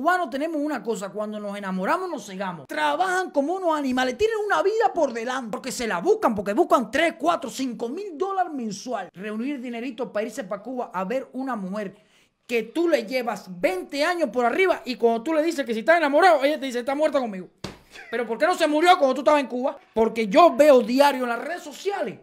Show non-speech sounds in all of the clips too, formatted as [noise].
cubanos tenemos una cosa, cuando nos enamoramos nos cegamos. Trabajan como unos animales, tienen una vida por delante, porque se la buscan, porque buscan 3, 4, 5 mil dólares mensual. Reunir dinerito para irse para Cuba a ver una mujer que tú le llevas 20 años por arriba y cuando tú le dices que si está enamorado, ella te dice, está muerta conmigo. Pero ¿por qué no se murió cuando tú estabas en Cuba? Porque yo veo diario en las redes sociales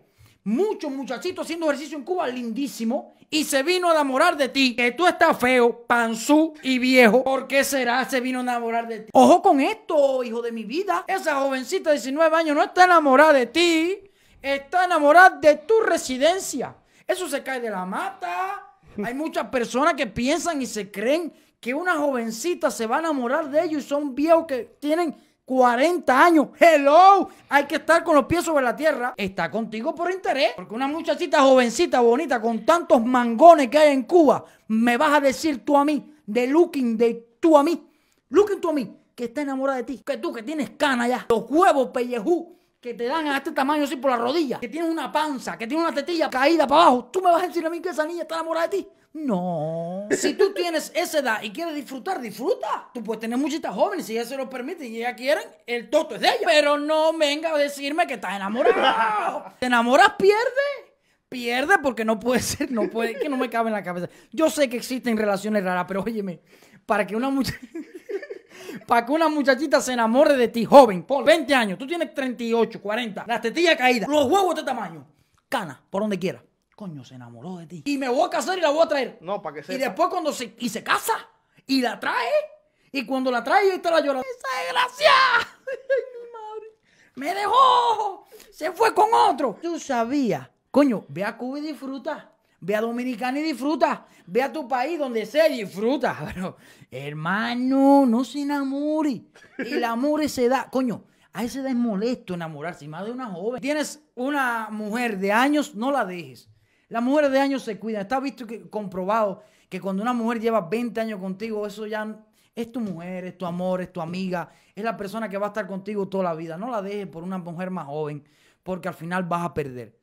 muchos muchachitos haciendo ejercicio en Cuba lindísimo y se vino a enamorar de ti. Que tú estás feo, panzú y viejo. ¿Por qué será? Se vino a enamorar de ti. Ojo con esto, hijo de mi vida. Esa jovencita de 19 años no está enamorada de ti. Está enamorada de tu residencia. Eso se cae de la mata. Hay muchas personas que piensan y se creen que una jovencita se va a enamorar de ellos y son viejos que tienen 40 años. Hello. Hay que estar con los pies sobre la tierra. Está contigo por interés. Porque una muchachita jovencita, bonita, con tantos mangones que hay en Cuba, me vas a decir tú a mí, de looking, de tú a mí, looking tú a mí, que está enamorada de ti. Que tú que tienes cana ya. Los huevos pellejú que te dan a este tamaño así por la rodilla. Que tienes una panza, que tiene una tetilla caída para abajo. ¿Tú me vas a decir a mí que esa niña está enamorada de ti? No. Si tú tienes esa edad y quieres disfrutar, disfruta. Tú puedes tener muchitas jóvenes, si ella se lo permite y ella quieren, el toto es de ella. Pero no venga a decirme que estás enamorado. [laughs] ¿Te enamoras? Pierde. Pierde porque no puede ser, no puede, que no me cabe en la cabeza. Yo sé que existen relaciones raras, pero óyeme, para que una muchacha, [laughs] para que una muchachita se enamore de ti, joven, por 20 años, tú tienes 38, 40, las tetillas caídas, los huevos de este tamaño, cana, por donde quiera. Coño, se enamoró de ti. Y me voy a casar y la voy a traer. No, para que sepa. Y después cuando se, y se casa y la trae, y cuando la trae, ahí está la llorando. ¡Esa desgracia! [laughs] ¡Ay, mi madre! ¡Me dejó! Se fue con otro. Tú sabías. Coño, ve a Cuba y disfruta. Ve a Dominicana y disfruta. Ve a tu país donde sea y disfruta. [laughs] Pero, hermano, no se enamore. [laughs] El amor se da. Coño, a esa edad es molesto enamorarse, y más de una joven. Tienes una mujer de años, no la dejes. Las mujeres de años se cuidan. Está visto que comprobado que cuando una mujer lleva 20 años contigo, eso ya es tu mujer, es tu amor, es tu amiga, es la persona que va a estar contigo toda la vida. No la dejes por una mujer más joven, porque al final vas a perder.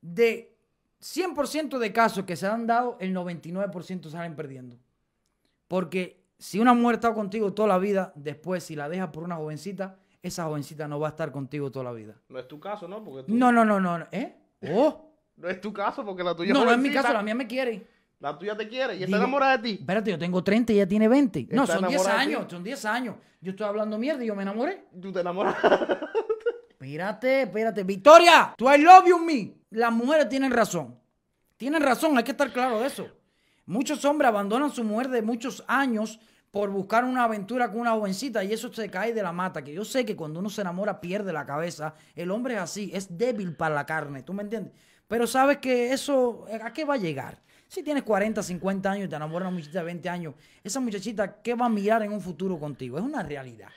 De 100% de casos que se han dado, el 99% salen perdiendo. Porque si una mujer está contigo toda la vida, después si la dejas por una jovencita, esa jovencita no va a estar contigo toda la vida. No es tu caso, ¿no? Porque tú... No, no, no, no. ¿Eh? Oh. No es tu caso porque la tuya No, no es mi caso, la mía me quiere. La tuya te quiere y Digo- está enamorada de ti. Espérate, yo tengo 30 y ella tiene 20. No, son 10 enamorada de ti. años, son 10 años. Yo estoy hablando mierda y yo me enamoré. Tú te enamoras. Espérate, espérate. Victoria, tú I love you me. Las mujeres tienen razón. Tienen razón, hay que estar claro de eso. Muchos hombres abandonan su mujer de muchos años por buscar una aventura con una jovencita y eso se cae de la mata. Que yo sé que cuando uno se enamora pierde la cabeza. El hombre es así, es débil para la carne, ¿tú me entiendes? Pero sabes que eso, ¿a qué va a llegar? Si tienes 40, 50 años y te enamoras una muchachita de 20 años, esa muchachita, ¿qué va a mirar en un futuro contigo? Es una realidad.